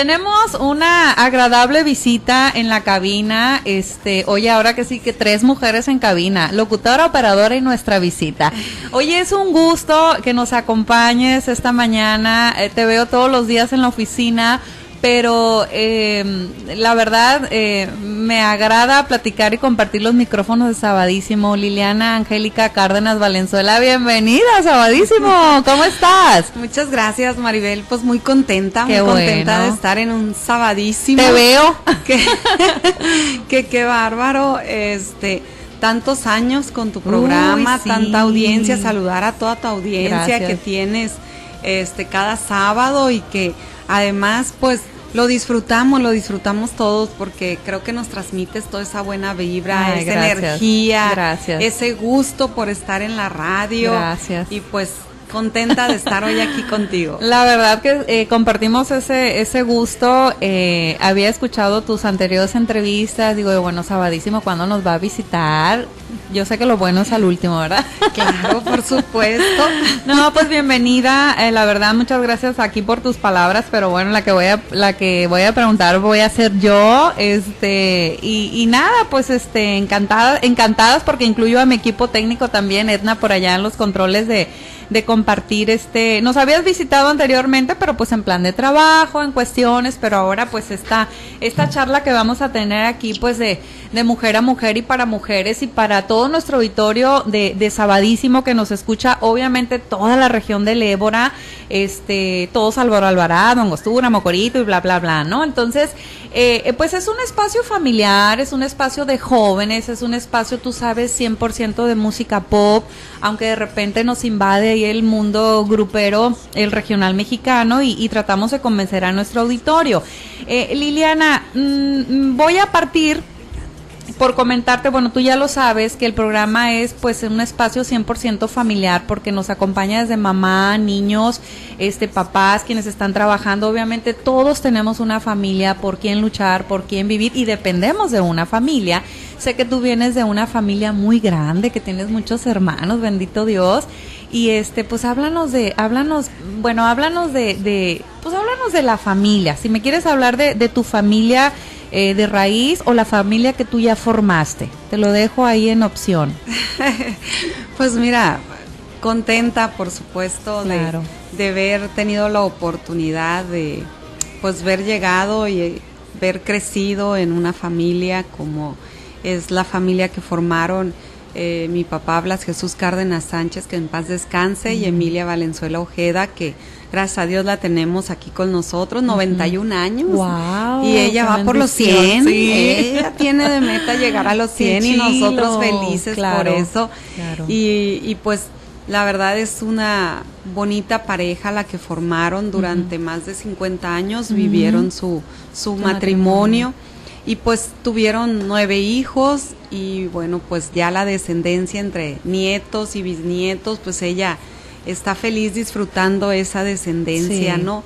Tenemos una agradable visita en la cabina. Este, oye, ahora que sí que tres mujeres en cabina, locutora, operadora y nuestra visita. Oye, es un gusto que nos acompañes esta mañana. Eh, te veo todos los días en la oficina pero eh, la verdad eh, me agrada platicar y compartir los micrófonos de Sabadísimo. Liliana Angélica Cárdenas Valenzuela, bienvenida Sabadísimo, ¿cómo estás? Muchas gracias Maribel, pues muy contenta, muy contenta de estar en un Sabadísimo. Te veo. Que, qué bárbaro, este tantos años con tu programa, tanta audiencia, saludar a toda tu audiencia que tienes este cada sábado y que además pues lo disfrutamos, lo disfrutamos todos porque creo que nos transmites toda esa buena vibra, esa energía, ese gusto por estar en la radio. Gracias. Y pues contenta de estar hoy aquí contigo. La verdad que eh, compartimos ese, ese gusto. Eh, había escuchado tus anteriores entrevistas. Digo, bueno, sabadísimo, ¿cuándo nos va a visitar? Yo sé que lo bueno es al último, ¿verdad? Claro, por supuesto. No, pues bienvenida. Eh, la verdad, muchas gracias aquí por tus palabras, pero bueno, la que voy a, la que voy a preguntar voy a ser yo. Este, y, y nada, pues este, encantada, encantadas porque incluyo a mi equipo técnico también, Edna, por allá en los controles de de compartir este, nos habías visitado anteriormente, pero pues en plan de trabajo, en cuestiones, pero ahora pues esta, esta charla que vamos a tener aquí pues de, de mujer a mujer y para mujeres y para todo nuestro auditorio de, de Sabadísimo que nos escucha, obviamente toda la región del Ébora, este, todo Salvador Alvarado, Angostura, Mocorito y bla, bla, bla, ¿no? Entonces, eh, pues es un espacio familiar, es un espacio de jóvenes, es un espacio, tú sabes, 100% de música pop, aunque de repente nos invade ahí el mundo grupero, el regional mexicano, y, tratamos de convencer a nuestro auditorio. Eh, Liliana, mm, voy a partir por comentarte, bueno, tú ya lo sabes, que el programa es pues un espacio 100% familiar porque nos acompaña desde mamá, niños, este papás, quienes están trabajando, obviamente todos tenemos una familia por quien luchar, por quien vivir y dependemos de una familia. Sé que tú vienes de una familia muy grande, que tienes muchos hermanos, bendito Dios. Y este, pues háblanos de, háblanos, bueno, háblanos de, de pues háblanos de la familia. Si me quieres hablar de, de tu familia, eh, de raíz o la familia que tú ya formaste? Te lo dejo ahí en opción. pues mira, contenta por supuesto de, de haber tenido la oportunidad de pues ver llegado y ver crecido en una familia como es la familia que formaron eh, mi papá Blas Jesús Cárdenas Sánchez, que en paz descanse, y Emilia Valenzuela Ojeda, que gracias a Dios la tenemos aquí con nosotros, 91 años. y ella va por los 100. Ella tiene de meta llegar a los 100 y nosotros felices por eso. Y, pues la verdad es una bonita pareja la que formaron durante más de 50 años, vivieron su, su matrimonio. Y pues tuvieron nueve hijos y bueno, pues ya la descendencia entre nietos y bisnietos, pues ella está feliz disfrutando esa descendencia, ¿no?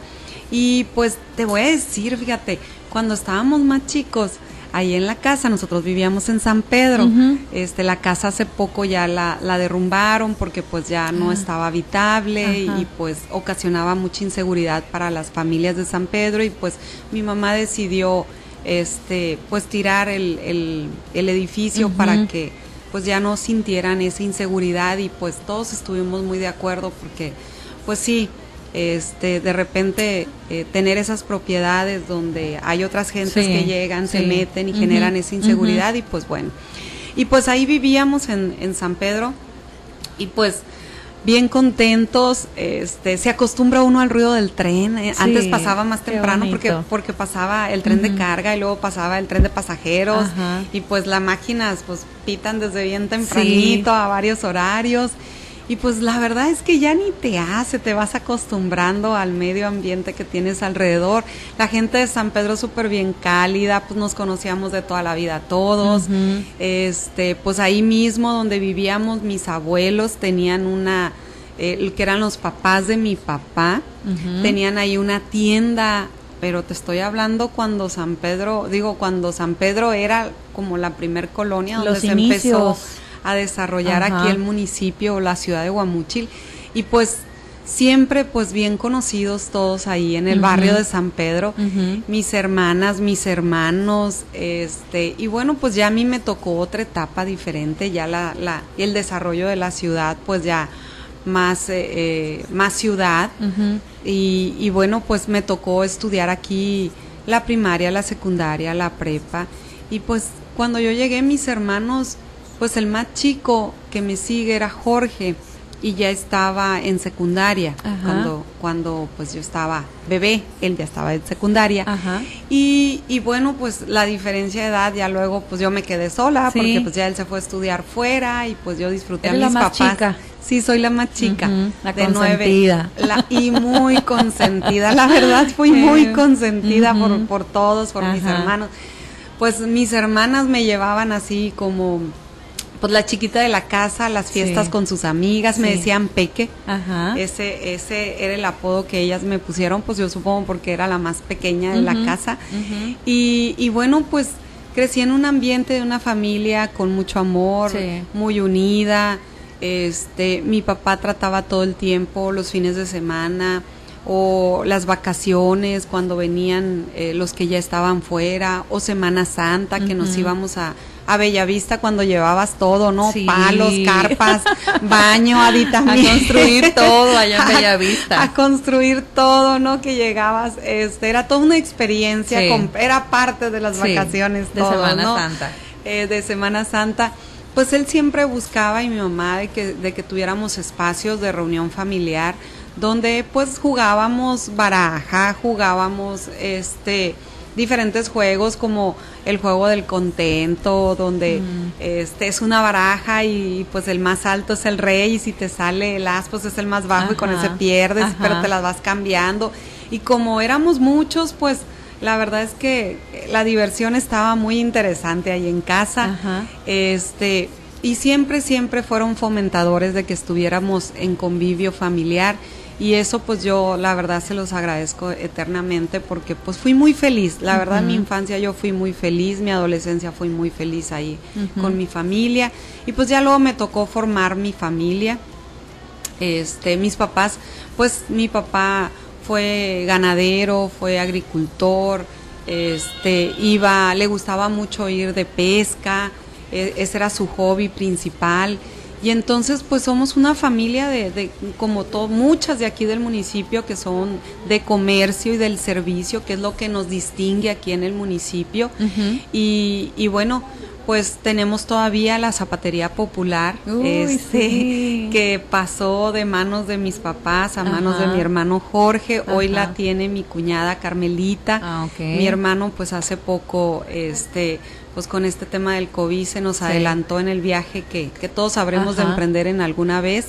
Y pues te voy a decir, fíjate, cuando estábamos más chicos, ahí en la casa, nosotros vivíamos en San Pedro, este, la casa hace poco ya la, la derrumbaron porque pues ya no ah. estaba habitable y pues ocasionaba mucha inseguridad para las familias de San Pedro y pues mi mamá decidió este, pues tirar el, el, edificio para que pues ya no sintieran esa inseguridad y pues todos estuvimos muy de acuerdo porque pues sí, este, de repente eh, tener esas propiedades donde hay otras gentes que llegan, se meten y generan esa inseguridad y pues bueno. Y pues ahí vivíamos en, en San Pedro y pues bien contentos, este, se acostumbra uno al ruido del tren, eh, antes pasaba más temprano porque, porque pasaba el tren de carga y luego pasaba el tren de pasajeros y pues las máquinas pues pitan desde bien tempranito a varios horarios y pues la verdad es que ya ni te hace, te vas acostumbrando al medio ambiente que tienes alrededor. La gente de San Pedro súper bien cálida, pues nos conocíamos de toda la vida todos. Este, pues ahí mismo donde vivíamos mis abuelos tenían una eh, que eran los papás de mi papá, tenían ahí una tienda pero te estoy hablando cuando San Pedro, digo, cuando San Pedro era como la primer colonia donde se empezó a desarrollar aquí el municipio o la ciudad de Guamuchil. Y pues siempre pues bien conocidos todos ahí en el barrio de San Pedro, mis hermanas, mis hermanos, este, y bueno, pues ya a mí me tocó otra etapa diferente, ya la, la el desarrollo de la ciudad, pues ya más, eh, eh, más ciudad, y, y bueno, pues me tocó estudiar aquí la primaria, la secundaria, la prepa, y pues cuando yo llegué mis hermanos, pues el más chico que me sigue era Jorge, y ya estaba en secundaria cuando cuando pues yo estaba bebé él ya estaba en secundaria. Y, y bueno pues la diferencia de edad ya luego pues yo me quedé sola porque pues ya él se fue a estudiar fuera y pues yo disfruté a mis la más papás. chica. sí soy la más chica. La de consentida. nueve la, y muy consentida. La verdad fui muy consentida por por todos por mis hermanos. Pues mis hermanas me llevaban así como pues la chiquita de la casa, las fiestas con sus amigas, me decían Peque. Ajá. Ese, ese era el apodo que ellas me pusieron, pues yo supongo porque era la más pequeña de la casa. y, y bueno, pues crecí en un ambiente de una familia con mucho amor, muy unida. Este, mi papá trataba todo el tiempo, los fines de semana o las vacaciones cuando venían eh, los que ya estaban fuera o Semana Santa que nos íbamos a, a Bellavista cuando llevabas todo, ¿no? Palos, carpas, baño, aditamento. A construir todo allá en Bellavista. A, construir todo, ¿no? Que llegabas, este, era toda una experiencia, era parte de las vacaciones. de Semana Santa. Eh, de Semana Santa. Pues él siempre buscaba y mi mamá de que, de que tuviéramos espacios de reunión familiar donde pues jugábamos baraja, jugábamos este diferentes juegos como el juego del contento, donde este es una baraja y pues el más alto es el rey y si te sale el as pues es el más bajo y con ese pierdes, pero te las vas cambiando. Y como éramos muchos, pues la verdad es que la diversión estaba muy interesante ahí en casa. Este y siempre siempre fueron fomentadores de que estuviéramos en convivio familiar y eso pues yo la verdad se los agradezco eternamente porque pues fui muy feliz, la verdad en mi infancia yo fui muy feliz, mi adolescencia fui muy feliz ahí con mi familia. Y pues ya luego me tocó formar mi familia, este, mis papás, pues mi papá fue ganadero, fue agricultor, este, iba, le gustaba mucho ir de pesca, e, ese era su hobby principal y entonces, pues somos una familia de, de como todo, muchas de aquí del municipio que son de comercio y del servicio, que es lo que nos distingue aquí en el municipio. y, y bueno, pues tenemos todavía la zapatería popular este, que pasó de manos de mis papás a manos de mi hermano Jorge. Hoy la tiene mi cuñada Carmelita. Ah, mi hermano pues hace poco este pues con este tema del COVID se nos adelantó en el viaje que, que todos sabremos de emprender en alguna vez.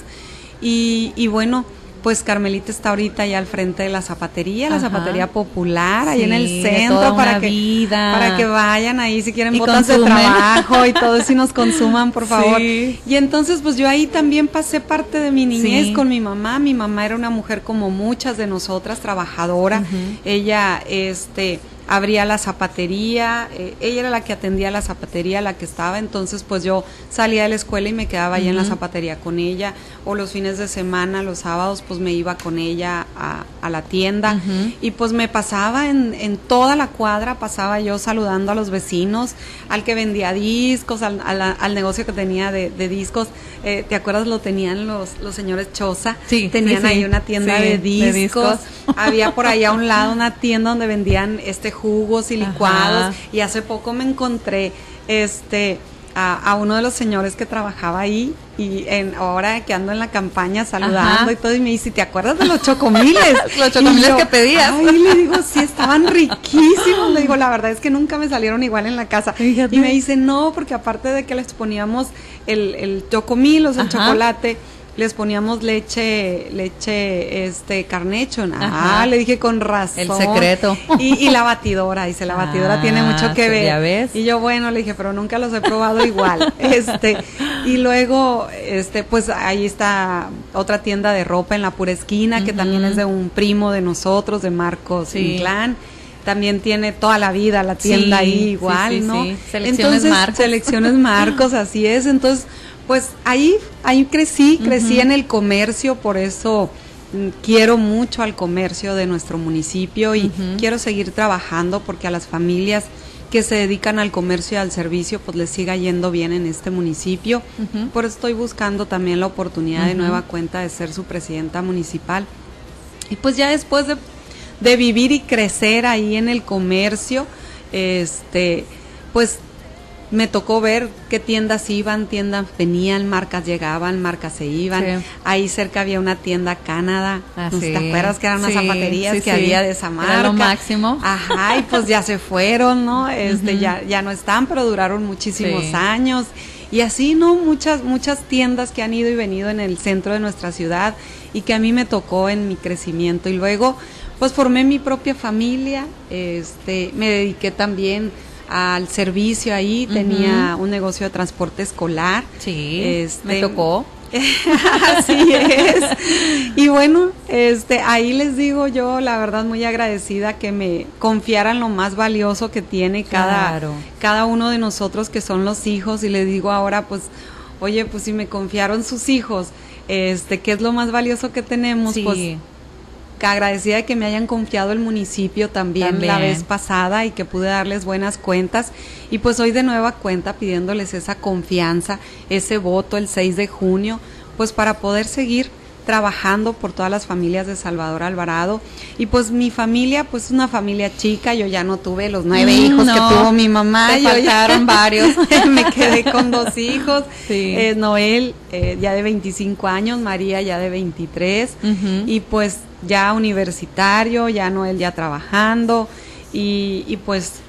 Y, y, bueno, pues Carmelita está ahorita ya al frente de la zapatería, la zapatería popular, ahí en el centro, para que, para que vayan ahí si quieren botas de trabajo y todo eso y nos consuman, por favor. Y entonces, pues yo ahí también pasé parte de mi niñez con mi mamá. Mi mamá era una mujer como muchas de nosotras, trabajadora. Ella, este abría la zapatería, eh, ella era la que atendía la zapatería, la que estaba, entonces pues yo salía de la escuela y me quedaba ahí en la zapatería con ella, o los fines de semana, los sábados, pues me iba con ella a, a la tienda y pues me pasaba en, en, toda la cuadra, pasaba yo saludando a los vecinos, al que vendía discos, al, al, negocio que tenía de, de discos, eh, ¿te acuerdas? Lo tenían los, los señores Choza, sí, tenían ahí una tienda de discos, de discos. había por ahí a un lado una tienda donde vendían este jugos y licuados y hace poco me encontré este a, uno de los señores que trabajaba ahí y en ahora que ando en la campaña saludando y todo y me dice, ¿te acuerdas de los chocomiles? los chocomiles que pedías. Ay, le digo, sí, estaban riquísimos. Le digo, la verdad es que nunca me salieron igual en la casa. Y me dice, no, porque aparte de que les poníamos el, el chocomil, o sea, el chocolate, les poníamos leche, leche, este, carnecho. Ah, le dije con razón. El secreto. Y, la batidora, dice, la batidora tiene ah, mucho que ver. Ya ves. Y yo, bueno, le dije, pero nunca los he probado igual. este, y luego, este, pues ahí está otra tienda de ropa en la pura esquina, que también es de un primo de nosotros, de Marcos sí. Inclán también tiene toda la vida la tienda ahí igual, ¿no? Selecciones Marcos. Selecciones Marcos, así es. Entonces, pues ahí, ahí crecí, crecí en el comercio, por eso mm, quiero mucho al comercio de nuestro municipio y quiero seguir trabajando porque a las familias que se dedican al comercio y al servicio, pues les siga yendo bien en este municipio. Por eso estoy buscando también la oportunidad de nueva cuenta de ser su presidenta municipal. Y pues ya después de, de vivir y crecer ahí en el comercio, este, pues me tocó ver qué tiendas iban, tiendas venían, marcas llegaban, marcas se iban. Ahí cerca había una tienda Canadá. Ah, ¿Te acuerdas que eran unas zapaterías que había de esa marca? Era lo máximo. Ajá, y pues ya se fueron, ¿no? Este, ya, ya no están, pero duraron muchísimos años. Y así, ¿no? Muchas, muchas tiendas que han ido y venido en el centro de nuestra ciudad y que a mí me tocó en mi crecimiento. Y luego, pues formé mi propia familia, este, me dediqué también al servicio ahí, tenía un negocio de transporte escolar. Sí, este, me tocó. Así es. Y bueno, este, ahí les digo yo, la verdad, muy agradecida que me confiaran lo más valioso que tiene cada, cada uno de nosotros, que son los hijos. Y les digo ahora, pues, oye, pues si me confiaron sus hijos, este, ¿qué es lo más valioso que tenemos? Pues agradecida de que me hayan confiado el municipio también, la vez pasada y que pude darles buenas cuentas. Y pues hoy de nueva cuenta pidiéndoles esa confianza, ese voto el 6 de junio, pues para poder seguir trabajando por todas las familias de Salvador Alvarado. Y pues mi familia, pues es una familia chica, yo ya no tuve los nueve mm, hijos que tuvo mi mamá. Te faltaron varios. me quedé con dos hijos. Eh, Noel eh, ya de 25 años, María ya de 23. Y pues ya universitario, ya Noel ya trabajando. Y, y pues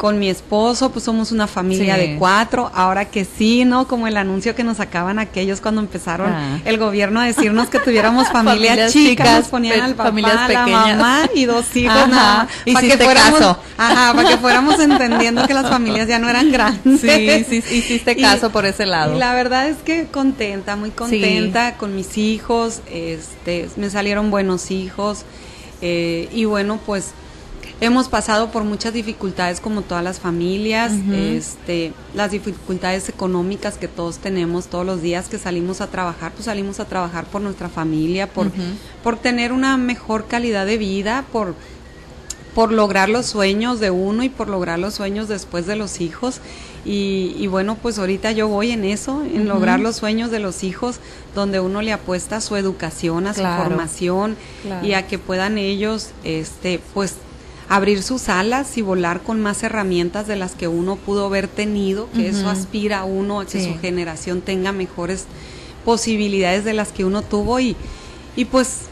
con mi esposo, pues somos una familia de cuatro, ahora que sí, ¿no? Como el anuncio que nos sacaban aquellos cuando empezaron ah. el gobierno a decirnos que tuviéramos familias, chicas, ponían al papá, la mamá y dos hijos, para que fuéramos, Ajá, para que fuéramos entendiendo que las familias ya no eran grandes. Sí, sí, hiciste caso por ese lado. Y la verdad es que contenta, muy contenta con mis hijos, este, me salieron buenos hijos, eh, y bueno, pues Hemos pasado por muchas dificultades como todas las familias, este, las dificultades económicas que todos tenemos todos los días que salimos a trabajar, pues salimos a trabajar por nuestra familia, por, por tener una mejor calidad de vida, por, por lograr los sueños de uno y por lograr los sueños después de los hijos. Y, bueno, pues ahorita yo voy en eso, en lograr los sueños de los hijos, donde uno le apuesta a su educación, a su formación y a que puedan ellos, este, pues abrir sus alas y volar con más herramientas de las que uno pudo haber tenido, que eso aspira a uno a que su generación tenga mejores posibilidades de las que uno tuvo y, y pues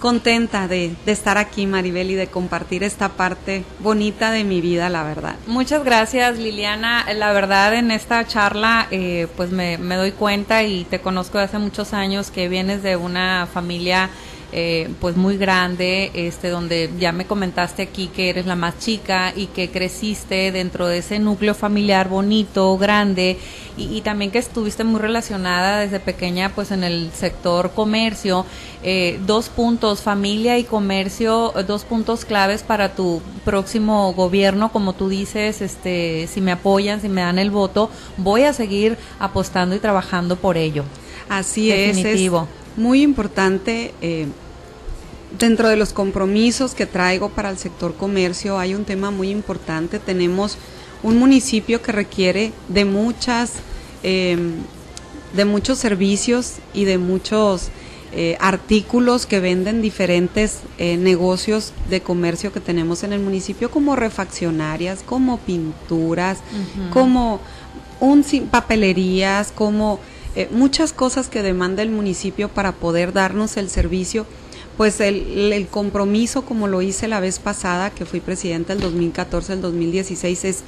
contenta de, de, estar aquí, Maribel, y de compartir esta parte bonita de mi vida, la verdad. Muchas gracias, Liliana. La verdad, en esta charla, eh, pues me, me, doy cuenta y te conozco de hace muchos años que vienes de una familia eh, pues muy grande, este, donde ya me comentaste aquí que eres la más chica y que creciste dentro de ese núcleo familiar bonito, grande, y, también que estuviste muy relacionada desde pequeña pues en el sector comercio. Eh, dos puntos, familia y comercio, dos puntos claves para tu próximo gobierno, como tú dices, este, si me apoyan, si me dan el voto, voy a seguir apostando y trabajando por ello. Así es, es muy importante. Eh, dentro de los compromisos que traigo para el sector comercio hay un tema muy importante. Tenemos un municipio que requiere de muchas, em, de muchos servicios y de muchos eh, artículos que venden diferentes eh, negocios de comercio que tenemos en el municipio, como refaccionarias, como pinturas, como un, papelerías, como eh, muchas cosas que demanda el municipio para poder darnos el servicio, pues el, el, compromiso, como lo hice la vez pasada, que fui presidenta del 2014 al 2016, es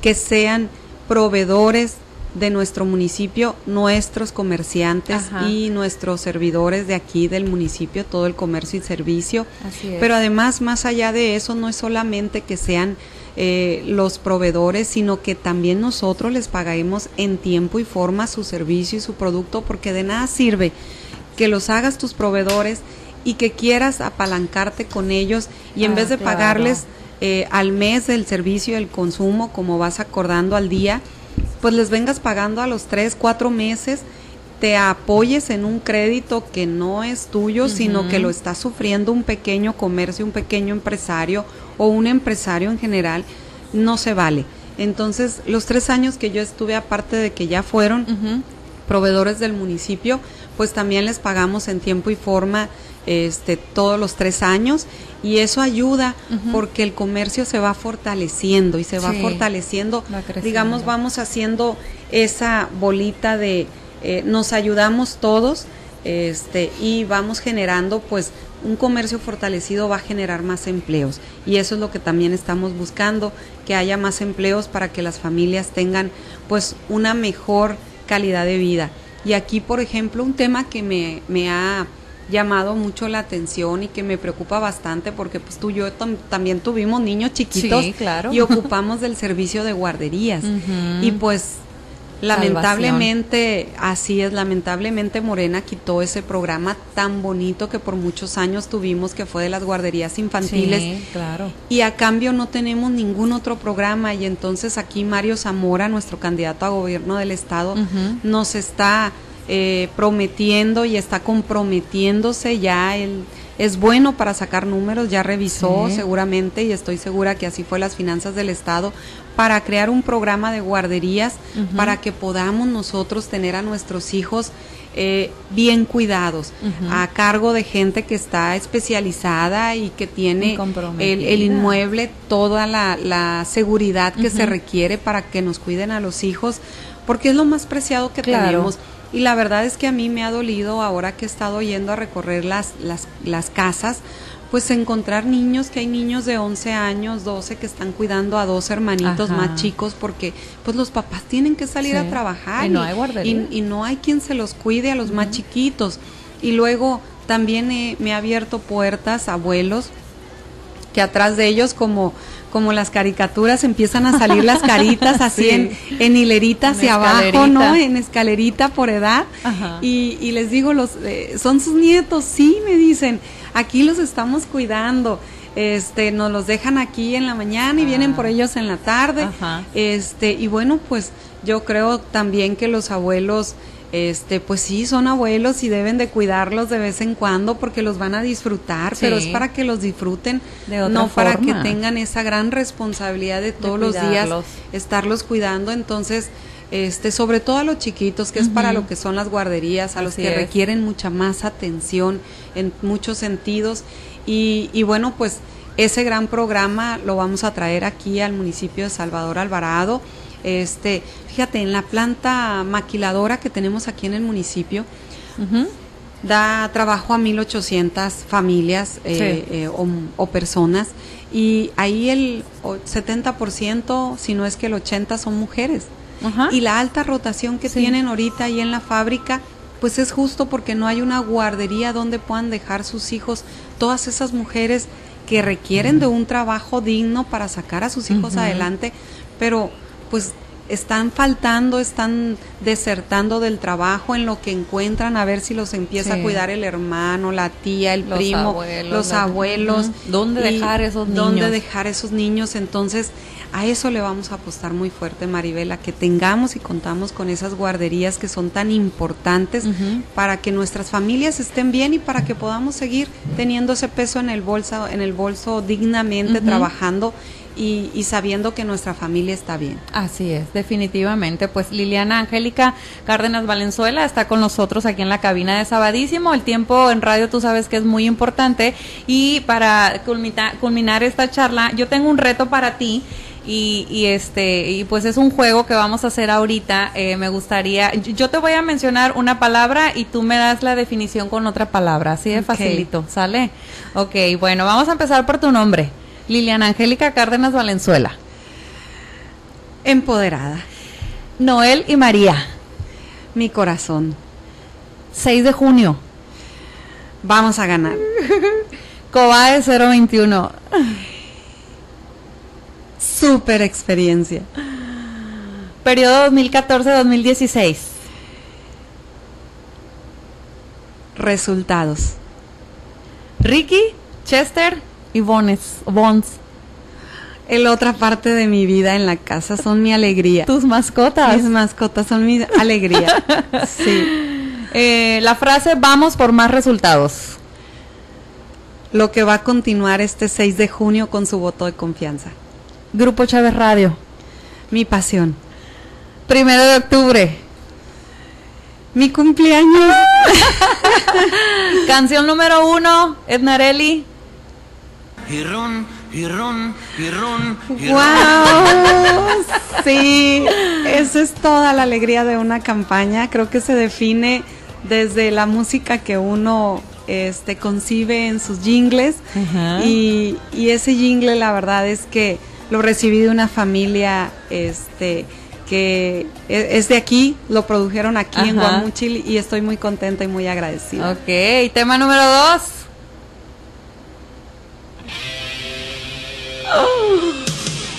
que sean proveedores de nuestro municipio, nuestros comerciantes y nuestros servidores de aquí del municipio, todo el comercio y servicio. Pero además, más allá de eso, no es solamente que sean eh, los proveedores, sino que también nosotros les pagaremos en tiempo y forma su servicio y su producto, porque de nada sirve que los hagas tus proveedores y que quieras apalancarte con ellos y en ah, vez de pagarles eh, al mes el servicio el consumo, como vas acordando al día, pues les vengas pagando a los tres, cuatro meses te apoyes en un crédito que no es tuyo, sino que lo está sufriendo un pequeño comercio, un pequeño empresario o un empresario en general, no se vale. Entonces, los tres años que yo estuve, aparte de que ya fueron proveedores del municipio, pues también les pagamos en tiempo y forma este, todos los tres años y eso ayuda porque el comercio se va fortaleciendo y se va fortaleciendo, digamos, vamos haciendo esa bolita de eh, nos ayudamos todos este, y vamos generando pues un comercio fortalecido va a generar más empleos. Y eso es lo que también estamos buscando, que haya más empleos para que las familias tengan pues una mejor calidad de vida. Y aquí, por ejemplo, un tema que me, me ha llamado mucho la atención y que me preocupa bastante porque pues tú y yo también tuvimos niños chiquitos y ocupamos del servicio de guarderías. Y pues Lamentablemente, así es, lamentablemente Morena quitó ese programa tan bonito que por muchos años tuvimos, que fue de las guarderías infantiles. claro. Y a cambio no tenemos ningún otro programa y entonces aquí Mario Zamora, nuestro candidato a gobierno del estado, nos está eh, prometiendo y está comprometiéndose ya el es bueno para sacar números, ya revisó seguramente y estoy segura que así fue las finanzas del Estado para crear un programa de guarderías para que podamos nosotros tener a nuestros hijos eh, bien cuidados, a cargo de gente que está especializada y que tiene el, inmueble, toda la, seguridad que se requiere para que nos cuiden a los hijos, porque es lo más preciado que tenemos y la verdad es que a mí me ha dolido ahora que he estado yendo a recorrer las, las, las casas, pues encontrar niños, que hay niños de 11 años, 12 que están cuidando a dos hermanitos más chicos porque pues los papás tienen que salir a trabajar y no, hay y, no hay quien se los cuide a los más chiquitos. Y luego también me ha abierto puertas abuelos que atrás de ellos como como las caricaturas empiezan a salir las caritas así en, en, hilerita hacia abajo, ¿no? En escalerita por edad. Y, y, les digo, los eh, son sus nietos, sí, me dicen, aquí los estamos cuidando. Este, nos los dejan aquí en la mañana y vienen por ah. ellos en la tarde. Este, y bueno, pues yo creo también que los abuelos este, pues sí, son abuelos y deben de cuidarlos de vez en cuando porque los van a disfrutar, pero es para que los disfruten, no para que tengan esa gran responsabilidad de todos los días estarlos cuidando. Entonces, este, sobre todo a los chiquitos, que es para lo que son las guarderías, a los que requieren mucha más atención en muchos sentidos. Y, y bueno, pues ese gran programa lo vamos a traer aquí al municipio de Salvador Alvarado. Este, fíjate, en la planta maquiladora que tenemos aquí en el municipio, da trabajo a 1.800 familias eh, eh, o, personas y ahí el 70%, si no es que el 80% son mujeres. Y la alta rotación que tienen ahorita ahí en la fábrica, pues es justo porque no hay una guardería donde puedan dejar sus hijos, todas esas mujeres que requieren de un trabajo digno para sacar a sus hijos adelante, pero pues están faltando, están desertando del trabajo en lo que encuentran a ver si los empieza a cuidar el hermano, la tía, el primo, los abuelos. ¿Dónde dejar esos niños? ¿Dónde dejar esos niños? Entonces, a eso le vamos a apostar muy fuerte, Maribela, que tengamos y contamos con esas guarderías que son tan importantes para que nuestras familias estén bien y para que podamos seguir teniendo ese peso en el bolso, en el bolso dignamente trabajando y, sabiendo que nuestra familia está bien. Así es, definitivamente. Pues Liliana Angélica Cárdenas Valenzuela está con nosotros aquí en la cabina de Sabadísimo. El tiempo en radio tú sabes que es muy importante y para culminar, esta charla yo tengo un reto para ti. Y, este y pues es un juego que vamos a hacer ahorita eh, me gustaría yo te voy a mencionar una palabra y tú me das la definición con otra palabra así de facilito sale ok bueno vamos a empezar por tu nombre Liliana Angélica Cárdenas Valenzuela. Empoderada. Noel y María. Mi corazón. 6 de junio. Vamos a ganar. Cobae 021. Super experiencia. Periodo 2014-2016. Resultados. Ricky, Chester, y Bones, Bones. El otra parte de mi vida en la casa son mi alegría. Tus mascotas. Mis mascotas son mi alegría. sí. Eh, la frase vamos por más resultados. Lo que va a continuar este 6 de junio con su voto de confianza. Grupo Chávez Radio. Mi pasión. Primero de octubre. Mi cumpleaños. Canción número uno, Ednarelli. Y ron, y ron, y ron, y ¡Wow! Sí, eso es toda la alegría de una campaña. Creo que se define desde la música que uno este, concibe en sus jingles. y, y, ese jingle, la verdad es que lo recibí de una familia este, que e, es de aquí, lo produjeron aquí en Guamuchil y estoy muy contenta y muy agradecida. Ok, tema número dos.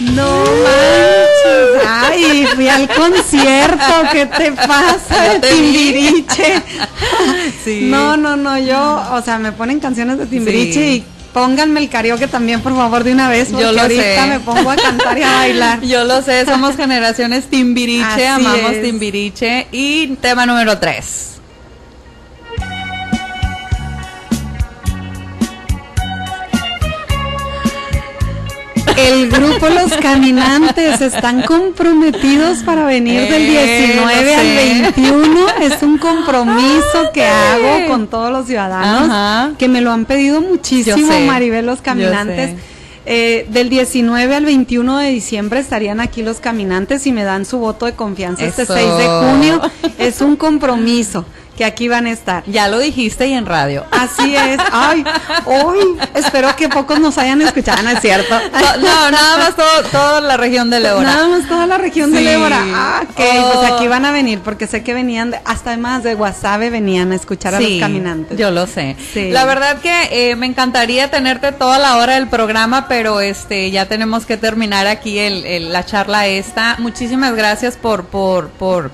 No manches. Ay, fui al concierto. ¿Qué te pasa de Timbiriche? No, no, no. Yo, o sea, me ponen canciones de Timbiriche y pónganme el karaoke también, por favor, de una vez. Yo lo ahorita me pongo a cantar y a bailar. Yo lo sé, somos generaciones Timbiriche, amamos Timbiriche. Y tema número tres. El grupo Los Caminantes están comprometidos para venir del 19 al 21. Es un compromiso que hago con todos los ciudadanos que me lo han pedido muchísimo, Maribel, Los Caminantes. Eh, del 19 al 21 de diciembre estarían aquí los caminantes y me dan su voto de confianza este 6 de junio. Es un compromiso que aquí van a estar. Ya lo dijiste y en radio. Así es. Ay, hoy espero que pocos nos hayan escuchado, ¿no es cierto? No, nada más todo, toda la región de Leora. Nada más toda la región de Leora. Ah, ok, pues oh. aquí van a venir porque sé que venían, hasta además de Guasave venían a escuchar a los caminantes. Yo lo sé. La verdad que eh, me encantaría tenerte toda la hora del programa, pero este ya tenemos que terminar aquí el, la charla esta. Muchísimas gracias por, por, por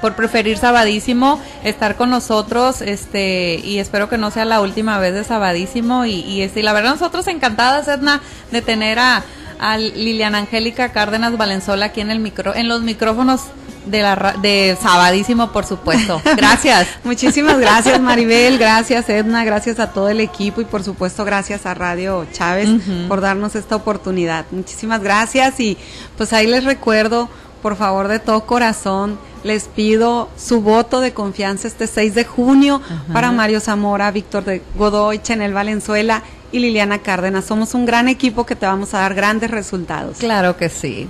por preferir Sabadísimo, estar con nosotros, este, y espero que no sea la última vez de Sabadísimo, y, y este, la verdad nosotros encantadas, Edna, de tener a, a Liliana Angélica Cárdenas Valenzuela aquí en el micro, en los micrófonos de la de Sabadísimo, por supuesto. Gracias. Muchísimas gracias, Maribel, gracias Edna, gracias a todo el equipo y por supuesto gracias a Radio Chávez por darnos esta oportunidad. Muchísimas gracias y pues ahí les recuerdo, por favor, de todo corazón, les pido su voto de confianza este 6 de junio para Mario Zamora, Víctor de Godoy, Chenel Valenzuela y Liliana Cárdenas. Somos un gran equipo que te vamos a dar grandes resultados. Claro que sí.